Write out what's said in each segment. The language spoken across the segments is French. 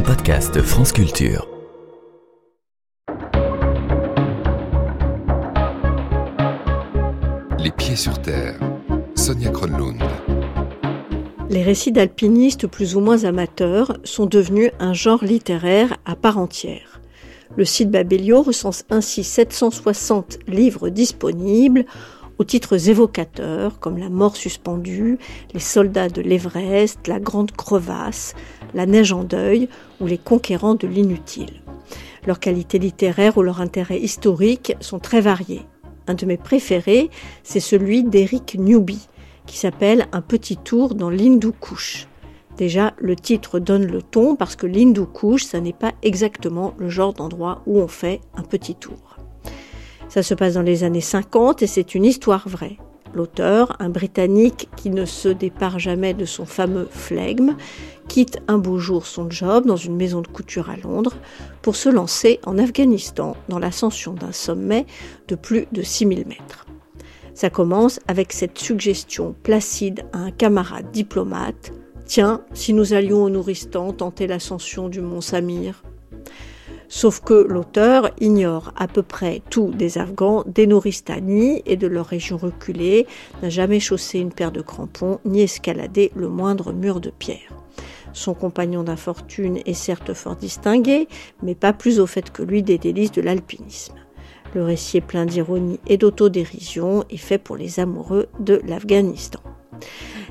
un podcast France Culture. Les pieds sur terre. Sonia Kronlund. Les récits d'alpinistes plus ou moins amateurs sont devenus un genre littéraire à part entière. Le site Babelio recense ainsi 760 livres disponibles aux titres évocateurs comme La mort suspendue, Les soldats de l'Everest, La grande crevasse, La neige en deuil ou Les conquérants de l'inutile. Leurs qualités littéraires ou leur intérêt historique sont très variés. Un de mes préférés, c'est celui d'Eric Newby, qui s'appelle Un petit tour dans l'Hindou Kush. Déjà, le titre donne le ton parce que l'Hindou Kush, ça n'est pas exactement le genre d'endroit où on fait un petit tour. Ça se passe dans les années 50 et c'est une histoire vraie. L'auteur, un Britannique qui ne se départ jamais de son fameux flegme, quitte un beau jour son job dans une maison de couture à Londres pour se lancer en Afghanistan dans l'ascension d'un sommet de plus de 6000 mètres. Ça commence avec cette suggestion placide à un camarade diplomate Tiens, si nous allions au Nouristan tenter l'ascension du mont Samir Sauf que l'auteur ignore à peu près tout des Afghans, des Nouristani et de leur région reculée, n'a jamais chaussé une paire de crampons ni escaladé le moindre mur de pierre. Son compagnon d'infortune est certes fort distingué, mais pas plus au fait que lui des délices de l'alpinisme. Le récit est plein d'ironie et d'autodérision et fait pour les amoureux de l'Afghanistan.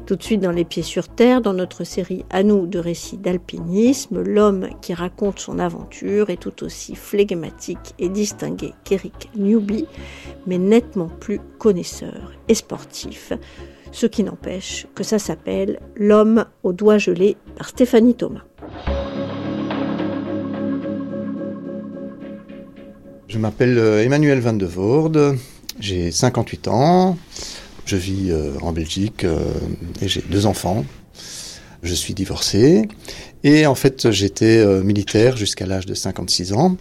Tout de suite dans Les Pieds sur Terre, dans notre série à nous de récits d'alpinisme, l'homme qui raconte son aventure est tout aussi flegmatique et distingué qu'Eric Newby, mais nettement plus connaisseur et sportif, ce qui n'empêche que ça s'appelle L'homme aux doigts gelés par Stéphanie Thomas. Je m'appelle euh, Emmanuel Van de Voorde, j'ai 58 ans. Je vis euh, en Belgique euh, et j'ai deux enfants. Je suis divorcé et en fait j'étais euh, militaire jusqu'à l'âge de 56 ans.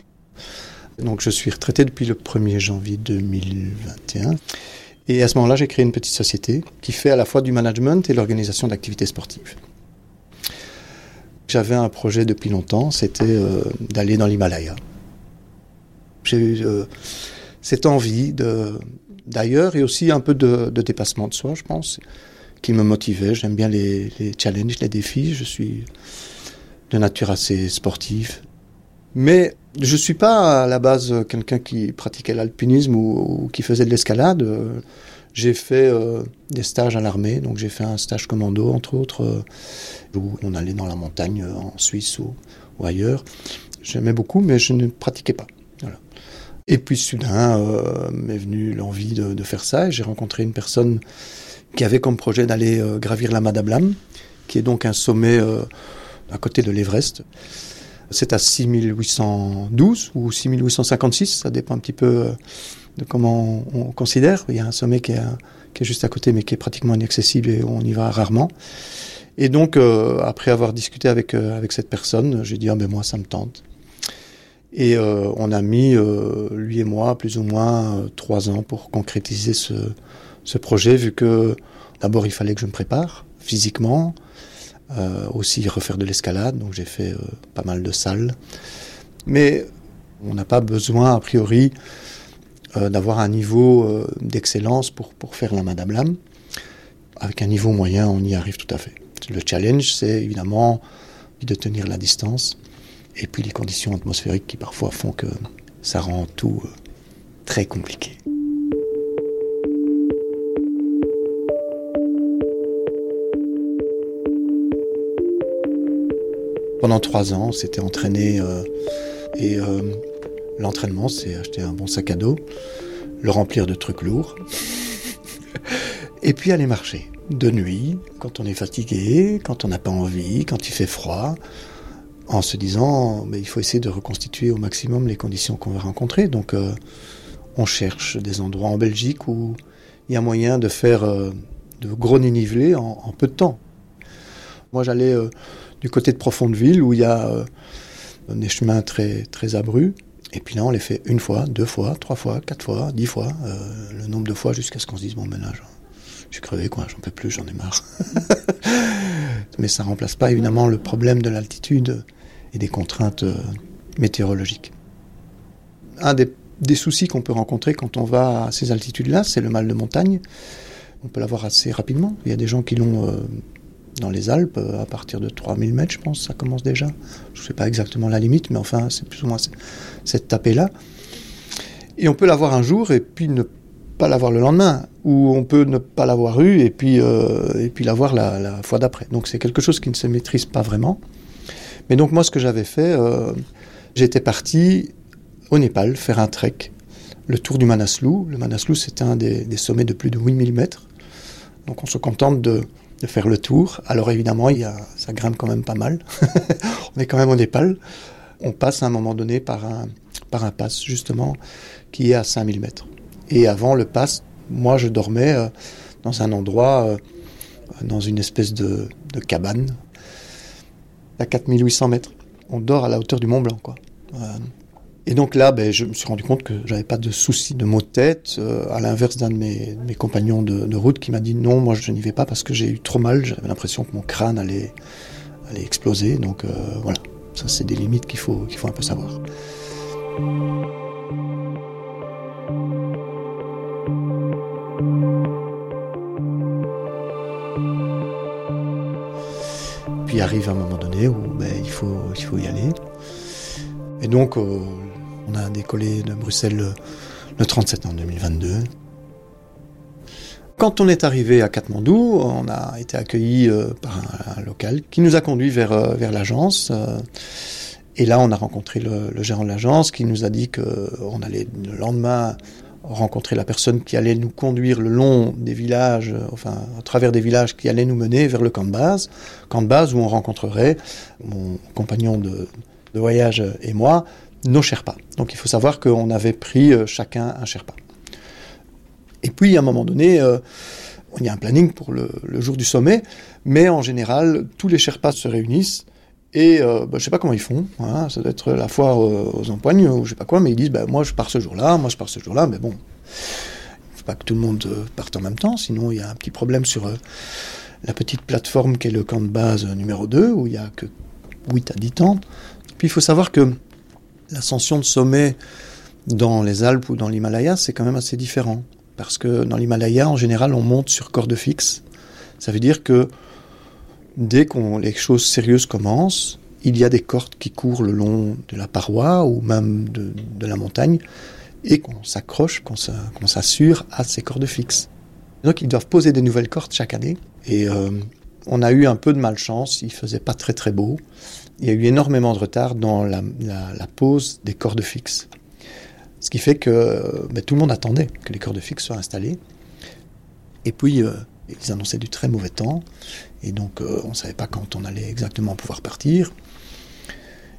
Donc je suis retraité depuis le 1er janvier 2021. Et à ce moment-là, j'ai créé une petite société qui fait à la fois du management et l'organisation d'activités sportives. J'avais un projet depuis longtemps, c'était d'aller dans l'Himalaya. J'ai eu cette envie de, d'ailleurs et aussi un peu de, dépassement de soi, je pense, qui me motivait. J'aime bien les, challenges, les défis. Je suis de nature assez sportive. Mais je ne suis pas à la base quelqu'un qui pratiquait l'alpinisme ou, qui faisait de l'escalade. J'ai fait euh, des stages à l'armée, donc j'ai fait un stage commando entre autres, euh, où on allait dans la montagne euh, en Suisse ou, ou ailleurs. J'aimais beaucoup, mais je ne pratiquais pas. Et puis soudain euh, m'est venue l'envie de, faire ça. J'ai rencontré une personne qui avait comme projet d'aller euh, gravir la Madablam, qui est donc un sommet euh, à côté de l'Everest. C'est à 6812 ou 6856, ça dépend un petit peu de comment on considère. Il y a un sommet qui est, qui est juste à côté mais qui est pratiquement inaccessible et on y va rarement. Et donc, après avoir discuté avec, avec cette personne, j'ai dit, ah ben moi, ça me tente. Et euh, on a mis, euh, lui et moi, plus ou moins euh, trois ans pour concrétiser ce, ce, projet, vu que d'abord il fallait que je me prépare physiquement, aussi refaire de l'escalade, donc j'ai fait pas mal de salles. Mais on n'a pas besoin, a priori, d'avoir un niveau d'excellence pour, pour faire la Madame Lam. Avec un niveau moyen, on y arrive tout à fait. Le challenge, c'est évidemment de tenir la distance et puis les conditions atmosphériques qui parfois font que ça rend tout euh, très compliqué. Pendant trois ans, c'était entraîné euh, et euh, l'entraînement, c'est acheter un bon sac à dos, le remplir de trucs lourds et puis aller marcher de nuit, quand on est fatigué, quand on n'a pas envie, quand il fait froid en se disant mais il faut essayer de reconstituer au maximum les conditions qu'on va rencontrer. Donc euh, on cherche des endroits en Belgique où il y a moyen de faire euh, de gros nivelés en, peu de temps. Moi j'allais euh, du côté de Profondeville où il y a des chemins très, très. Et puis là, on les fait une fois, deux fois, trois fois, quatre fois, dix fois, le nombre de fois jusqu'à ce qu'on se dise bon, maintenant, je suis crevé, quoi, j'en peux plus, j'en ai marre. Mais ça remplace pas évidemment le problème de l'altitude des contraintes euh, météorologiques. Un des, soucis qu'on peut rencontrer quand on va à ces altitudes-là, c'est le mal de montagne. On peut l'avoir assez rapidement. Il y a des gens qui l'ont euh, dans les Alpes euh, à partir de 3000 mètres, je pense, ça commence déjà. Je ne sais pas exactement la limite, mais enfin, c'est plus ou moins cette tapée-là. Et on peut l'avoir un jour et puis ne pas l'avoir le lendemain, ou on peut ne pas l'avoir eu et puis, puis l'avoir la, la fois d'après. Donc c'est quelque chose qui ne se maîtrise pas vraiment. Mais donc moi, ce que j'avais fait, euh, j'étais parti au Népal faire un trek, le tour du Manaslu. Le Manaslu, c'est un des, sommets de plus de 8000 mètres. Donc on se contente de, faire le tour. Alors évidemment, il y a, ça grimpe quand même pas mal. on est quand même au Népal. On passe à un moment donné par un, par pass, justement, qui est à 5000 mètres. Et avant le pass, moi je dormais euh, dans un endroit, euh, dans une espèce de, cabane, à 4800 mètres. On dort à la hauteur du Mont Blanc, quoi. Euh, et donc là, ben, je me suis rendu compte que j'avais pas de soucis de maux de tête, euh, à l'inverse d'un de mes, compagnons de, route qui m'a dit non, moi je n'y vais pas parce que j'ai eu trop mal, j'avais l'impression que mon crâne allait, allait exploser. Donc euh, voilà, ça c'est des limites qu'il faut, qu'il faut un peu savoir. Puis arrive un moment donné où ben, il, faut, il faut y aller. Et donc, euh, on a décollé de Bruxelles le, le 37 en 2022. Quand on est arrivé à Katmandou, on a été accueilli euh, par un, local qui nous a conduit vers, euh, vers l'agence. Euh, et là, on a rencontré le, le gérant de l'agence qui nous a dit qu'on allait le lendemain rencontrer la personne qui allait nous conduire le long des villages, enfin à travers des villages qui allaient nous mener vers le camp de base, camp de base où on rencontrerait mon compagnon de, voyage et moi, nos Sherpas. Donc il faut savoir qu'on avait pris chacun un Sherpa. Et puis à un moment donné, euh, il y a un planning pour le, jour du sommet, mais en général, tous les Sherpas se réunissent et euh, bah, je sais pas comment ils font, hein, ça doit être la foire euh, aux empoignes ou je sais pas quoi, mais ils disent bah, moi je pars ce jour-là, moi je pars ce jour-là, mais bon, il faut pas que tout le monde euh, parte en même temps, sinon il y a un petit problème sur euh, la petite plateforme qui est le camp de base numéro 2, où il y a que 8 à 10 tentes. Puis il faut savoir que l'ascension de sommet dans les Alpes ou dans l'Himalaya, c'est quand même assez différent. Parce que dans l'Himalaya, en général, on monte sur corde fixe. Ça veut dire que dès que les choses sérieuses commencent, il y a des cordes qui courent le long de la paroi ou même de, la montagne et qu'on s'accroche, qu'on s'assure à ces cordes fixes. Donc ils doivent poser des nouvelles cordes chaque année et euh, on a eu un peu de malchance, il faisait pas très très beau. Il y a eu énormément de retard dans la, pose des cordes fixes. Ce qui fait que ben, tout le monde attendait que les cordes fixes soient installées. Et puis, euh, ils annonçaient du très mauvais temps. Et donc, euh, on ne savait pas quand on allait exactement pouvoir partir.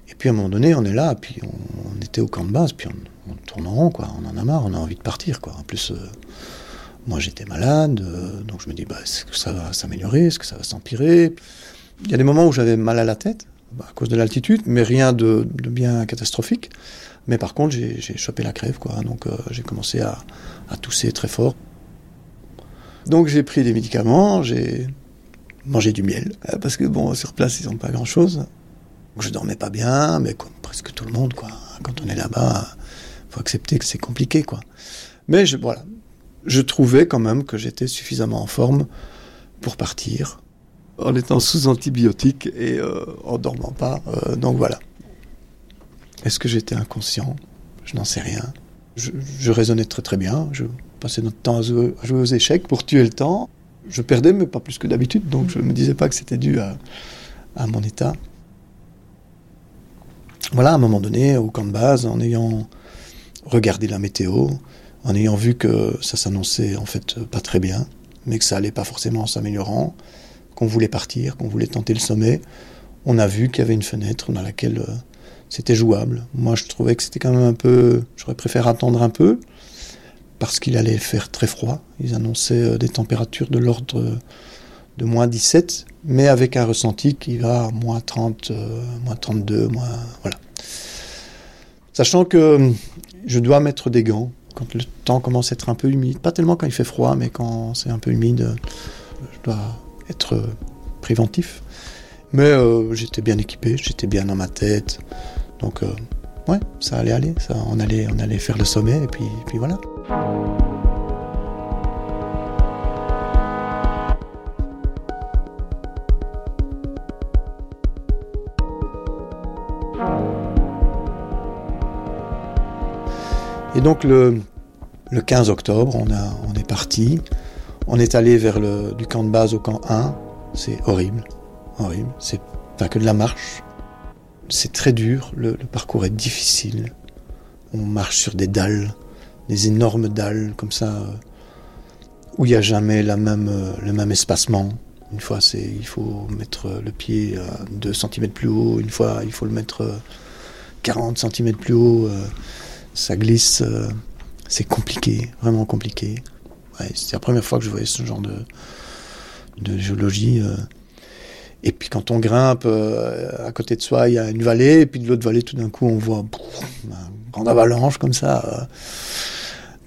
Et puis, à un moment donné, on est là, puis on, était au camp de base, puis on, on, tourne en rond, quoi. On en a marre, on a envie de partir, quoi. En plus, euh, moi, j'étais malade, euh, donc je me dis, bah, est-ce que ça va s'améliorer? Est-ce que ça va s'empirer? Il y a des moments où j'avais mal à la tête, bah, à cause de l'altitude, mais rien de, bien catastrophique. Mais par contre, j'ai chopé la crève, quoi. Donc, j'ai commencé à, tousser très fort. Donc, j'ai pris des médicaments, j'ai mangé du miel, euh, parce que, bon, sur place, ils n'ont pas grand-chose. Je dormais pas bien, mais comme presque tout le monde, quoi. Quand on est là-bas, faut accepter que c'est compliqué, quoi. Mais je, voilà, je trouvais quand même que j'étais suffisamment en forme pour partir, en étant sous antibiotiques et euh, en dormant pas. Euh, donc voilà. Est-ce que j'étais inconscient? Je n'en sais rien. Je, je, raisonnais très très bien. Je passais notre temps à jouer, à jouer, aux échecs pour tuer le temps. Je perdais, mais pas plus que d'habitude, donc je ne me disais pas que c'était dû à, à, mon état. Voilà, à un moment donné, au camp de base, en ayant regardé la météo, en ayant vu que ça s'annonçait en fait pas très bien, mais que ça allait pas forcément en s'améliorant, qu'on voulait partir, qu'on voulait tenter le sommet, on a vu qu'il y avait une fenêtre dans laquelle euh, c'était jouable. Moi, je trouvais que c'était quand même un peu. J'aurais préféré attendre un peu parce qu'il allait faire très froid. Ils annonçaient euh, des températures de l'ordre de moins 17, mais avec un ressenti qui va à moins 30, euh, moins 32, moins. Voilà. Sachant que je dois mettre des gants quand le temps commence à être un peu humide. Pas tellement quand il fait froid, mais quand c'est un peu humide, je dois être préventif. Mais euh, j'étais bien équipé, j'étais bien dans ma tête. Donc, euh, ouais, ça allait aller. Ça, on, allait, on allait faire le sommet, et puis, puis voilà. Et donc le, le 15 octobre, on, a, on est parti. On est allé vers le, du camp de base au camp 1. C'est horrible, horrible. C'est pas que de la marche. C'est très dur, le, parcours est difficile. On marche sur des dalles, des énormes dalles comme ça, euh, où il n'y a jamais même, euh, le même espacement. Une fois, c'est, il faut mettre le pied 2 cm plus haut, une fois, il faut le mettre 40 cm plus haut. Ça glisse, c'est compliqué, vraiment compliqué. Ouais, c'est la première fois que je voyais ce genre de géologie. Euh. Et puis quand on grimpe, euh, à côté de soi, il y a une vallée, et puis de l'autre vallée, tout d'un coup, on voit une grande avalanche comme ça. Euh.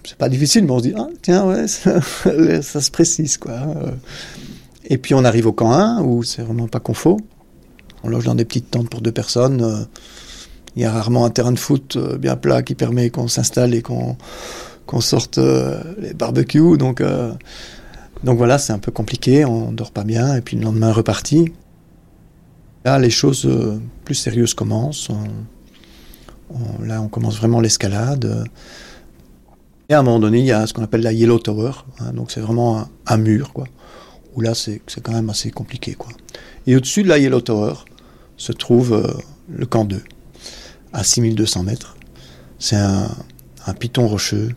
C'est pas difficile, mais on se dit, ah, tiens, ouais, ça, se précise, quoi. Et puis on arrive au camp 1, où c'est vraiment pas confort. On loge dans des petites tentes pour deux personnes. Il y a rarement un terrain de foot bien plat qui permet qu'on s'installe et qu'on qu'on sorte les barbecues. Donc, donc voilà, c'est un peu compliqué, on dort pas bien, et puis le lendemain reparti. Là, les choses euh, plus sérieuses commencent. là, on commence vraiment l'escalade. Et à un moment donné, il y a ce qu'on appelle la Yellow Tower. Hein, donc c'est vraiment un, mur, quoi. Où là, c'est quand même assez compliqué. Et au-dessus de la Yellow Tower se trouve euh, le camp 2, à 6200 mètres. C'est un, piton rocheux.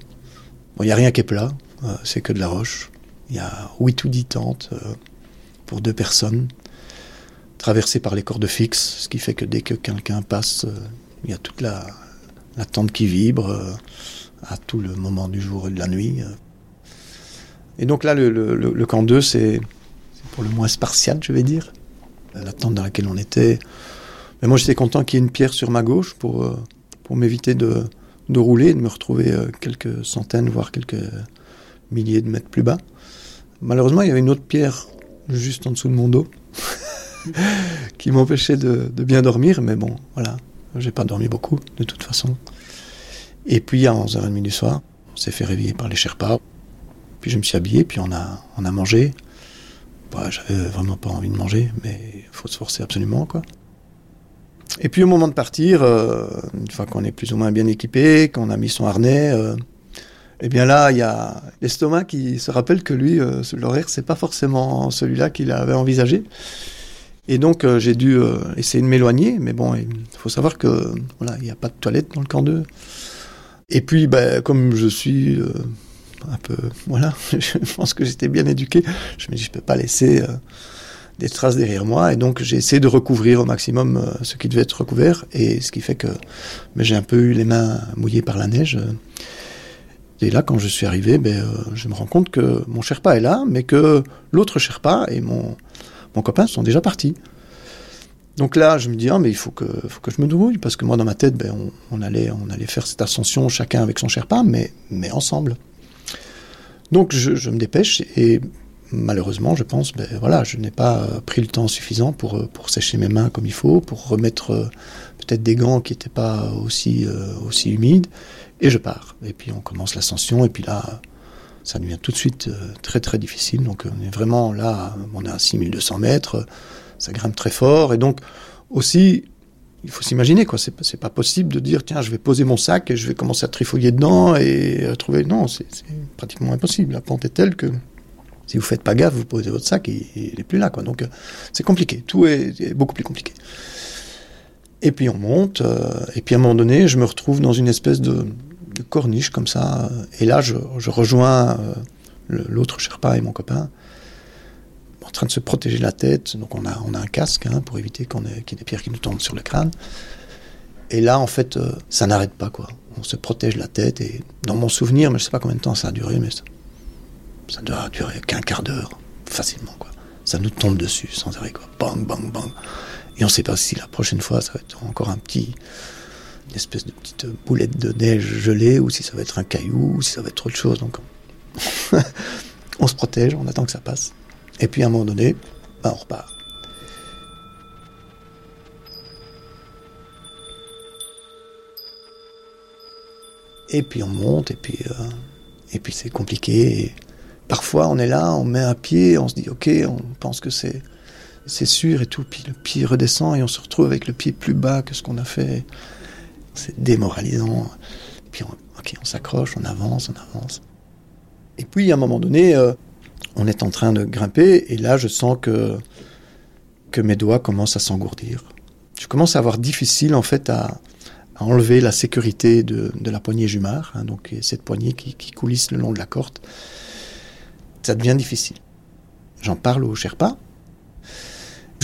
Bon, il n'y a rien qui est plat, euh, c'est que de la roche. Il y a 8 ou 10 tentes pour deux personnes, traversées par les cordes fixes, ce qui fait que dès que quelqu'un passe, euh, il y a toute la, tente qui vibre euh, à tout le moment du jour et de la nuit. Et donc là, le camp 2, c'est pour le moins spartiate, je vais dire. La tente dans laquelle on était. Mais moi, j'étais content qu'il y ait une pierre sur ma gauche pour, pour m'éviter de, de rouler, de me retrouver quelques centaines, voire quelques milliers de mètres plus bas. Malheureusement, il y avait une autre pierre juste en dessous de mon dos qui m'empêchait de, bien dormir, mais bon, voilà, j'ai pas dormi beaucoup de toute façon. Et puis à 11h30 du soir, on s'est fait réveiller par les Sherpas. Puis je me suis habillé, puis on a, on a mangé. Bah, J'avais vraiment pas envie de manger, mais il faut se forcer absolument, quoi. Et puis au moment de partir, euh, une fois qu'on est plus ou moins bien équipé, qu'on a mis son harnais, euh, eh bien là, il y a l'estomac qui se rappelle que lui, euh, l'horaire, c'est pas forcément celui-là qu'il avait envisagé. Et donc euh, j'ai dû euh, essayer de m'éloigner, mais bon, il faut savoir que voilà, il n'y a pas de toilette dans le camp 2. Et puis, ben, comme je suis euh, un peu, voilà, je pense que j'étais bien éduqué, je me dis je peux pas laisser des traces derrière moi, et donc j'ai essayé de recouvrir au maximum ce qui devait être recouvert, et ce qui fait que ben, j'ai un peu eu les mains mouillées par la neige. Et là, quand je suis arrivé, ben, euh, je me rends compte que mon Sherpa est là, mais que l'autre Sherpa et mon, mon copain sont déjà partis. Donc là, je me dis, ah, mais il faut que, faut que je me débrouille, parce que moi, dans ma tête, ben, on, allait, on allait faire cette ascension chacun avec son Sherpa, mais, mais ensemble. Donc je, me dépêche, et malheureusement, je pense, ben, voilà, je n'ai pas pris le temps suffisant pour, pour sécher mes mains comme il faut, pour remettre euh, peut-être des gants qui n'étaient pas aussi, euh, aussi humides, et je pars. Et puis on commence l'ascension, et puis là, ça devient tout de suite euh, très très difficile. Donc on est vraiment là, on est à 6200 mètres, ça grimpe très fort, et donc aussi, il faut s'imaginer quoi, c'est pas possible de dire tiens, je vais poser mon sac et je vais commencer à trifouiller dedans et trouver. Non, c'est pratiquement impossible. La pente est telle que si vous faites pas gaffe, vous posez votre sac et il n'est plus là quoi. Donc euh, c'est compliqué, tout est, est, beaucoup plus compliqué. Et puis on monte, euh, et puis à un moment donné, je me retrouve dans une espèce de, de corniche comme ça. Et là, je, rejoins euh, l'autre Sherpa et mon copain en train de se protéger la tête. Donc on a, on a un casque hein, pour éviter qu'il y ait des pierres qui nous tombent sur le crâne. Et là, en fait, euh, ça n'arrête pas, quoi. On se protège la tête. Et dans mon souvenir, mais je sais pas combien de temps ça a duré, mais ça, ça doit durer qu'un quart d'heure, facilement, quoi. Ça nous tombe dessus sans arrêt, quoi. Bang, bang, bang. Et on ne sait pas si la prochaine fois, ça va être encore un petit, une espèce de petite boulette de neige gelée, ou si ça va être un caillou, ou si ça va être autre chose. Donc on se protège, on attend que ça passe. Et puis à un moment donné, bah, on repart. Et puis on monte, et puis, euh, puis c'est compliqué. Parfois on est là, on met un pied, on se dit ok, on pense que c'est c'est sûr et tout. Puis le pied redescend et on se retrouve avec le pied plus bas que ce qu'on a fait. C'est démoralisant. Puis on, ok, on s'accroche, on avance, on avance. Et puis à un moment donné, euh, on est en train de grimper et là je sens que que mes doigts commencent à s'engourdir. Je commence à avoir difficile en fait à, enlever la sécurité de, de la poignée jumard, hein, donc cette poignée qui, qui coulisse le long de la corde. Ça devient difficile. J'en parle au Sherpa.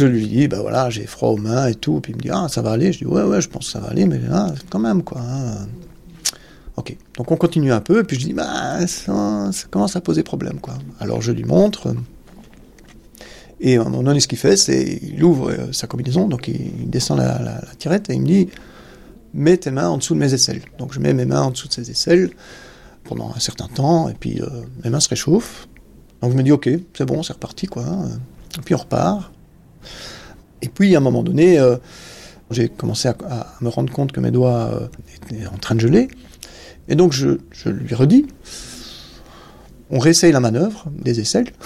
Je lui dis, ben voilà, j'ai froid aux mains et tout. Puis il me dit, ah, ça va aller? Je dis, ouais, ouais, je pense que ça va aller, mais quand même, quoi. Hein. Ok, donc on continue un peu, puis je dis, bah, ça, commence à poser problème, quoi. Alors je lui montre, et à un moment donné, ce qu'il fait, c'est il ouvre euh, sa combinaison, donc il, descend la, tirette, et il me dit, mets tes mains en dessous de mes aisselles. Donc je mets mes mains en dessous de ses aisselles pendant un certain temps, et puis euh, mes mains se réchauffent. Donc je me dis, ok, c'est bon, c'est reparti, quoi. Hein. Et puis on repart. Et puis à un moment donné, euh, j'ai commencé à, me rendre compte que mes doigts euh, étaient en train de geler. Et donc je, lui redis, on réessaye la manœuvre des aisselles.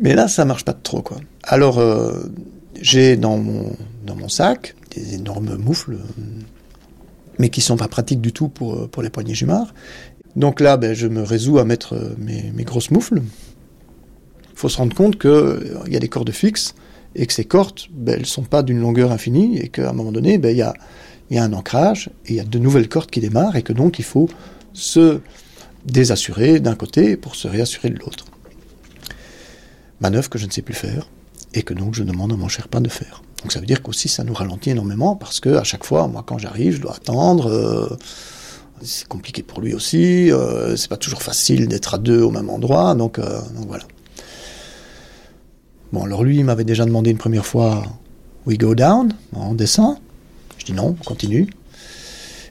Mais là, ça marche pas trop, quoi. Alors, euh, j'ai dans mon, sac des énormes moufles, mais qui sont pas pratiques du tout pour, les poignées jumards. Donc là, ben, je me résous à mettre mes grosses moufles. Il faut se rendre compte qu'il euh, y a des cordes fixes et que ces cordes, ben, elles sont pas d'une longueur infinie et qu'à un moment donné, ben, il y, a, un ancrage et il y a de nouvelles cordes qui démarrent et que donc il faut se désassurer d'un côté pour se réassurer de l'autre. Manœuvre que je ne sais plus faire et que donc je demande à mon Sherpa de faire. Donc ça veut dire qu'aussi ça nous ralentit énormément parce que à chaque fois, moi quand j'arrive, je dois attendre. Euh, c'est compliqué pour lui aussi. Euh, c'est pas toujours facile d'être à deux au même endroit. Donc, euh, donc voilà. Bon, alors lui, il m'avait déjà demandé une première fois We go down On descend Je dis non, on continue.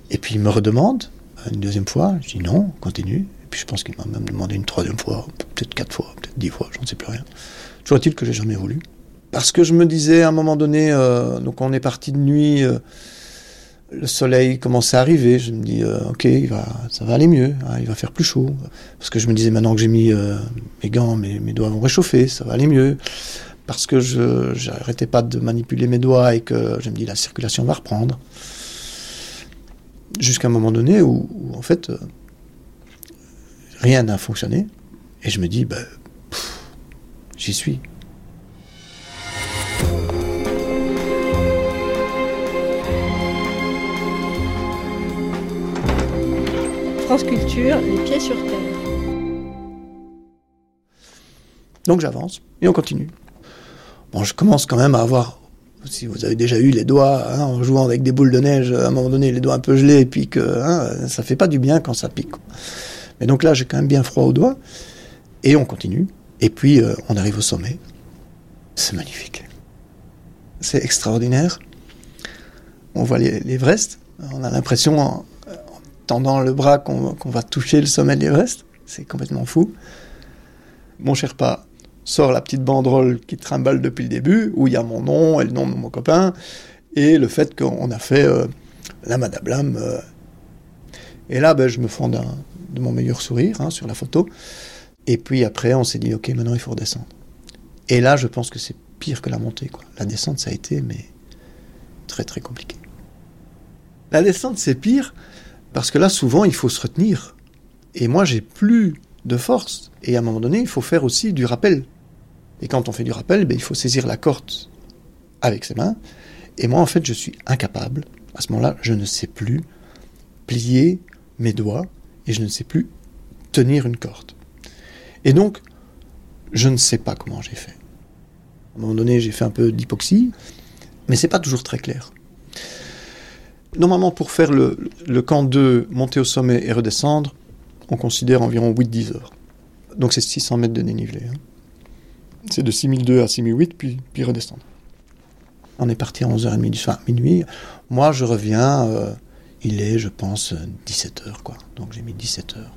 Et puis il me redemande une deuxième fois. Je dis non, on continue. Et puis je pense qu'il m'a même demandé une troisième fois, peut-être quatre fois, peut-être dix fois, j'en sais plus rien. Toujours est-il que j'ai jamais voulu. Parce que je me disais à un moment donné, euh, donc on est parti de nuit, euh, le soleil commençait à arriver, je me dis, euh, ok, ça va aller mieux, hein, il va faire plus chaud. Parce que je me disais, maintenant que j'ai mis euh, mes gants, mes, doigts vont réchauffer, ça va aller mieux. Parce que je n'arrêtais pas de manipuler mes doigts et que je me dis, la circulation va reprendre. Jusqu'à un moment donné où, en fait, euh, rien n'a fonctionné. Et je me dis, ben, j'y suis. France Culture, les pieds sur terre. Donc j'avance et on continue. Bon, je commence quand même à avoir, si vous avez déjà eu les doigts hein, en jouant avec des boules de neige, à un moment donné les doigts un peu gelés et puis que hein, ça fait pas du bien quand ça pique. Mais donc là j'ai quand même bien froid aux doigts et on continue. Et puis euh, on arrive au sommet. C'est magnifique. C'est extraordinaire. On voit l'Everest. On a l'impression, tendant le bras, qu'on qu va toucher le sommet de l'Everest. C'est complètement fou. Mon Sherpa sort la petite banderole qui trimballe depuis le début, où il y a mon nom et le nom de mon copain, et le fait qu'on a fait euh, la Madame Euh. Et là, ben, je me fonds de mon meilleur sourire hein, sur la photo. Et puis après, on s'est dit, ok, maintenant il faut redescendre. Et là, je pense que c'est pire que la montée. La descente, ça a été, mais très très compliqué. La descente, c'est pire parce que là, souvent, il faut se retenir. Et moi, j'ai plus de force. Et à un moment donné, il faut faire aussi du rappel. Et quand on fait du rappel, ben, il faut saisir la corde avec ses mains. Et moi, en fait, je suis incapable. À ce moment-là, je ne sais plus plier mes doigts et je ne sais plus tenir une corde. Et donc, je ne sais pas comment j'ai fait. À un moment donné, j'ai fait un peu d'hypoxie, mais c'est pas toujours très clair. Normalement, pour faire le, le camp 2, monter au sommet et redescendre, on considère environ 8-10 heures. Donc c'est 600 mètres de dénivelé. Hein. C'est de 6002 à 6008, puis, puis redescendre. On est parti à 11h30 du soir, minuit. Moi, je reviens, euh, il est, je pense, 17h, quoi. Donc j'ai mis 17 heures.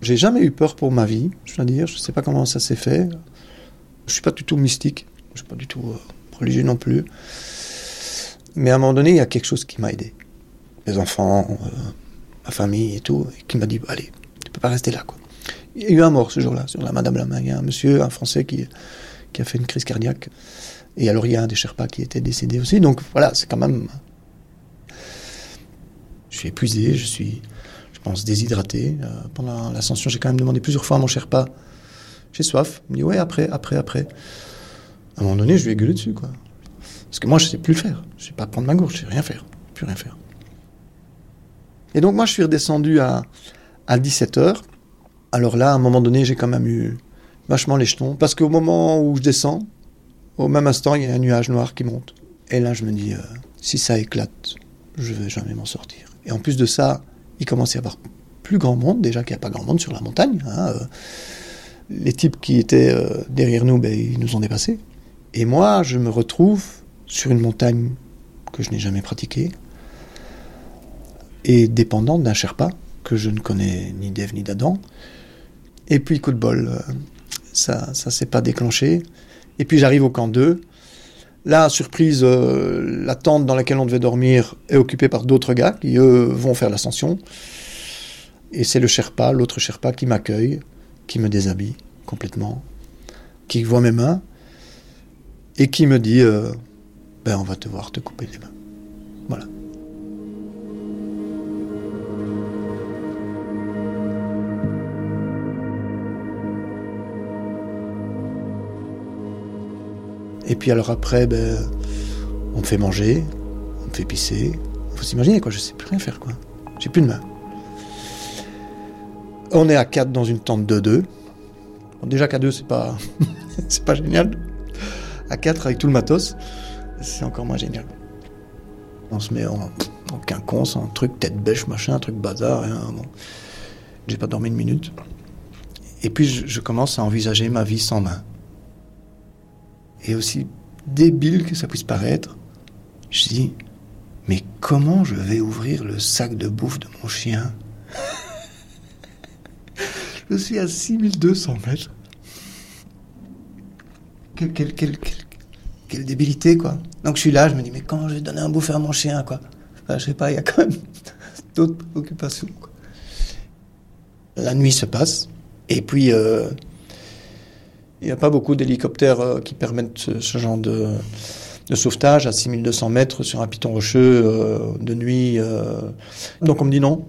J'ai jamais eu peur pour ma vie, je dois dire. Je ne sais pas comment ça s'est fait. Je suis pas du tout mystique. Je suis pas du tout euh, religieux non plus. Mais à un moment donné, il y a quelque chose qui m'a aidé. mes enfants, euh, ma famille et tout, et qui m'a dit allez, tu peux pas rester là quoi. Il y a eu un mort ce jour-là sur la Madame Lama. Il y a un monsieur, un Français qui qui a fait une crise cardiaque. Et alors il y a un des Sherpas qui était décédé aussi. Donc voilà, c'est quand même. Je suis épuisé, je suis, je pense, déshydraté. Euh, pendant l'ascension, j'ai quand même demandé plusieurs fois à mon Sherpa j'ai soif. Il me dit ouais, après, après, après. À un moment donné, je lui ai gueulé dessus, quoi. Parce que moi, je sais plus le faire. Je sais pas prendre ma gourde, je sais rien faire. Plus rien faire. Et donc, moi, je suis redescendu à, à 17h. Alors là, à un moment donné, j'ai quand même eu vachement les jetons. Parce qu'au moment où je descends, au même instant, il y a un nuage noir qui monte. Et là, je me dis, euh, si ça éclate, je vais jamais m'en sortir. Et en plus de ça, il commence à y avoir plus grand monde, déjà qu'il n'y a pas grand monde sur la montagne. Hein, euh. les types qui étaient euh, derrière nous, ben, ils nous ont dépassés. Et moi, je me retrouve sur une montagne que je n'ai jamais pratiquée et dépendante d'un Sherpa que je ne connais ni d'Ève ni d'Adam. Et puis, coup de bol, ça ne s'est pas déclenché. Et puis j'arrive au camp 2. Là, surprise, euh, la tente dans laquelle on devait dormir est occupée par d'autres gars qui, eux, vont faire l'ascension. Et c'est le Sherpa, l'autre Sherpa, qui m'accueille, qui me déshabille complètement, qui voit mes mains et qui me dit euh, Ben, on va te voir te couper les mains. Voilà. Et puis alors après, ben, on me fait manger, on me fait pisser. Il faut s'imaginer quoi, je sais plus rien faire quoi. J'ai plus de main. On est à 4 dans une tente de 2. déjà qu'à 2 c'est pas c'est pas génial. À 4 avec tout le matos, c'est encore moins génial. On se met en, quinconce, un truc tête bêche, machin, un truc bazar. Rien, J'ai pas dormi une minute. Et puis je commence à envisager ma vie sans main et aussi débile que ça puisse paraître, je dis, mais comment je vais ouvrir le sac de bouffe de mon chien? Je suis à 6200 mètres. Quelle, quelle, quelle, quelle, débilité, quoi. Donc je suis là, je me dis, mais comment je vais donner un bouffe à mon chien, quoi Je sais pas, il y a quand même d'autres occupations, quoi. La nuit se passe, et puis... Euh, il n'y a pas beaucoup d'hélicoptères euh, qui permettent ce, genre de, sauvetage à 6200 mètres sur un piton rocheux euh, de nuit. Euh. Donc on me dit non,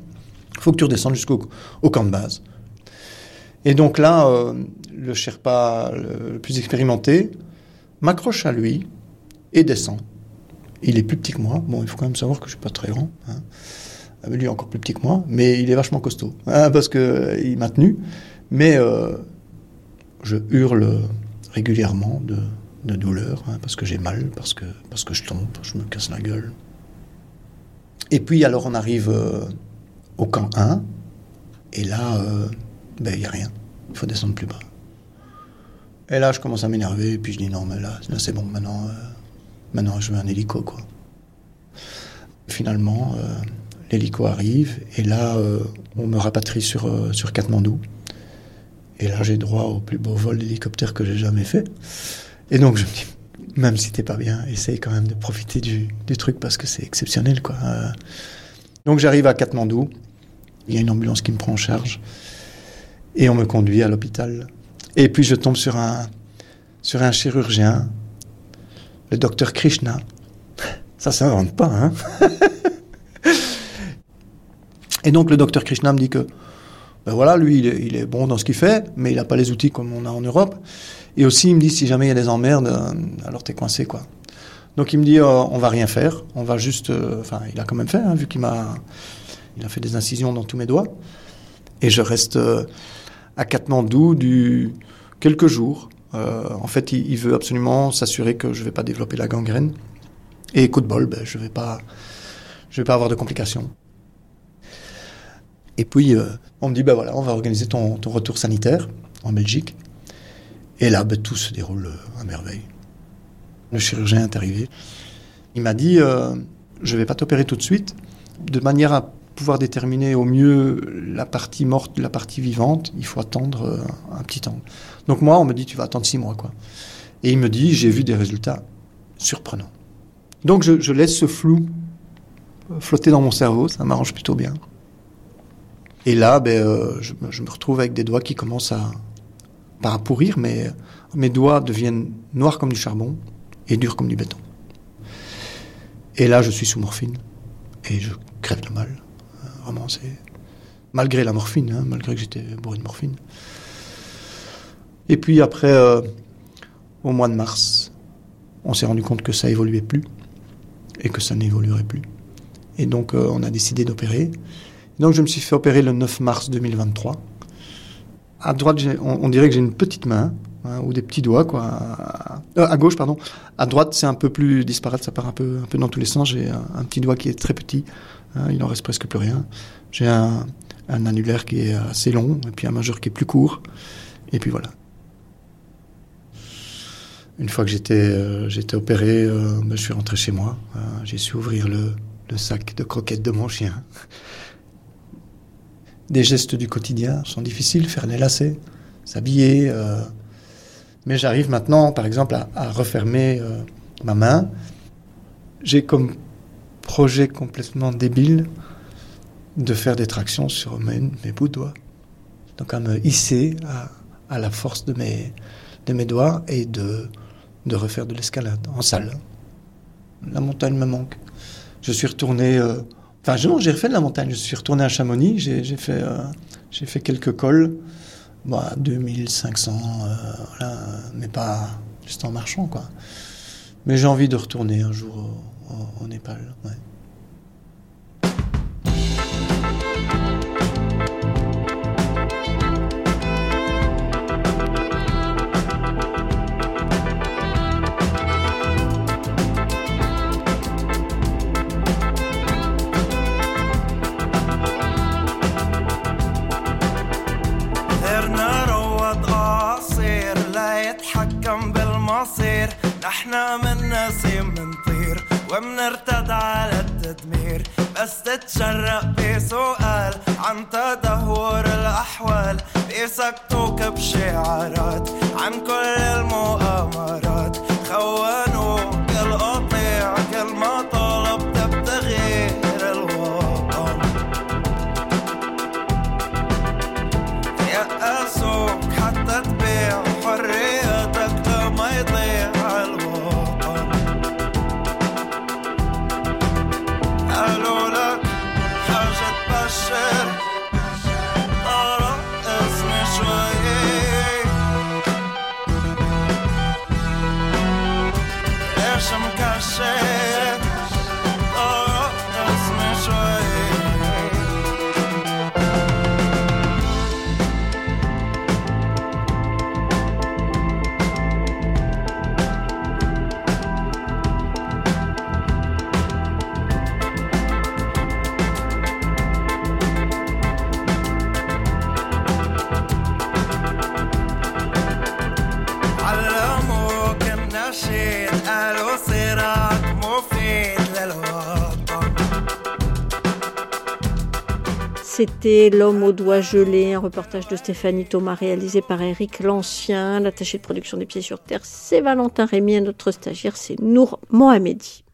il faut que tu redescendes jusqu'au au camp de base. Et donc là, le Sherpa le, plus expérimenté m'accroche à lui et descend. Il est plus petit que moi. Bon, il faut quand même savoir que je suis pas très grand. Hein. Ah, lui est encore plus petit que moi, mais il est vachement costaud hein, parce que il m'a tenu. Mais je hurle régulièrement de, douleur, hein, parce que j'ai mal, parce que, parce que je tombe, je me casse la gueule. Et puis alors on arrive euh, au camp 1, et là, euh, ben, il n'y a rien. Il faut descendre plus bas. Et là, je commence à m'énerver, et puis je dis non, mais là, c'est bon, maintenant, euh, maintenant je veux un hélico, quoi. Finalement, l'hélico arrive, et là, on me rapatrie sur, sur Katmandou. Et là, j'ai droit au plus beau vol d'hélicoptère que j'ai jamais fait. Et donc, je me dis, même si t'es pas bien, essaye quand même de profiter du, du truc parce que c'est exceptionnel, quoi. Euh, donc, j'arrive à Katmandou. Il y a une ambulance qui me prend en charge. Et on me conduit à l'hôpital. Et puis, je tombe sur un, sur un chirurgien, le docteur Krishna. Ça s'invente pas, hein. Et donc, le docteur Krishna me dit que ben voilà, lui, il est, bon dans ce qu'il fait, mais il n'a pas les outils comme on a en Europe. Et aussi, il me dit, si jamais il y a des emmerdes, euh, alors t'es coincé, quoi. Donc il me dit, euh, on va rien faire, on va juste... Euh, enfin, il a quand même fait, hein, vu qu'il m'a... Il a fait des incisions dans tous mes doigts. Et je reste à Katmandou du quelques jours. en fait, il, veut absolument s'assurer que je ne vais pas développer la gangrène. Et coup de bol, ben, je ne vais, pas, je vais pas avoir de complications. Et puis, euh, on me dit, ben voilà, on va organiser ton, retour sanitaire en Belgique. Et là, ben, tout se déroule euh, à merveille. Le chirurgien est arrivé. Il m'a dit, euh, je ne vais pas t'opérer tout de suite, de manière à pouvoir déterminer au mieux la partie morte la partie vivante, il faut attendre un petit temps. Donc moi, on me dit, tu vas attendre six mois, quoi. Et il me dit, j'ai vu des résultats surprenants. Donc je, je laisse ce flou flotter dans mon cerveau, ça m'arrange plutôt bien. Et là, ben, euh, je, me- je me retrouve avec des doigts qui commencent à, pas à pourrir, mais mes doigts deviennent noirs comme du charbon et durs comme du béton. Et là, je suis sous morphine et je crève de mal. Vraiment, c'est malgré la morphine, hein, malgré que j'étais bourré de morphine. Et puis après, euh, au mois de mars, on s'est rendu compte que ça évoluait plus et que ça n'évoluerait plus. Et donc, euh, on a décidé d'opérer. Donc, je me suis fait opérer le 9 mars 2023. À droite, on dirait que j'ai une petite main hein, ou des petits doigts, quoi. Euh, à gauche, pardon. À droite, c'est un peu plus disparate, ça part un peu, un peu dans tous les sens. J'ai un, petit doigt qui est très petit. hein, il en reste presque plus rien. J'ai un, un annulaire qui est assez long et puis un majeur qui est plus court. Et puis voilà. Une fois que j'étais euh, opéré, euh, je suis rentré chez moi. Euh, J'ai su ouvrir le, le sac de croquettes de mon chien. Des gestes du quotidien sont difficiles, faire les lacets, s'habiller. Mais j'arrive maintenant, par exemple, à, refermer euh, ma main. J'ai comme projet complètement débile de faire des tractions sur mes, mes bouts de doigts. Donc à me hisser à, la force de mes, de mes doigts et de, de refaire de l'escalade en salle. La montagne me manque. Je suis retourné. euh, Enfin, non, j'ai refait de la montagne. Je suis retourné à Chamonix. J'ai fait, euh, fait quelques cols. À 2500, euh, voilà, mais pas juste en marchant, quoi. Mais j'ai envie de retourner un jour au, Népal. تتشرق بسؤال عن تدهور الأحوال. بيسكتوك بشعارات عن كل المؤامرات. L'homme aux doigts gelés, un reportage de Stéphanie Thomas réalisé par Eric Lancien. L'attaché de production des Pieds sur Terre, c'est Valentin Rémy notre stagiaire, c'est Nour Mohamedi.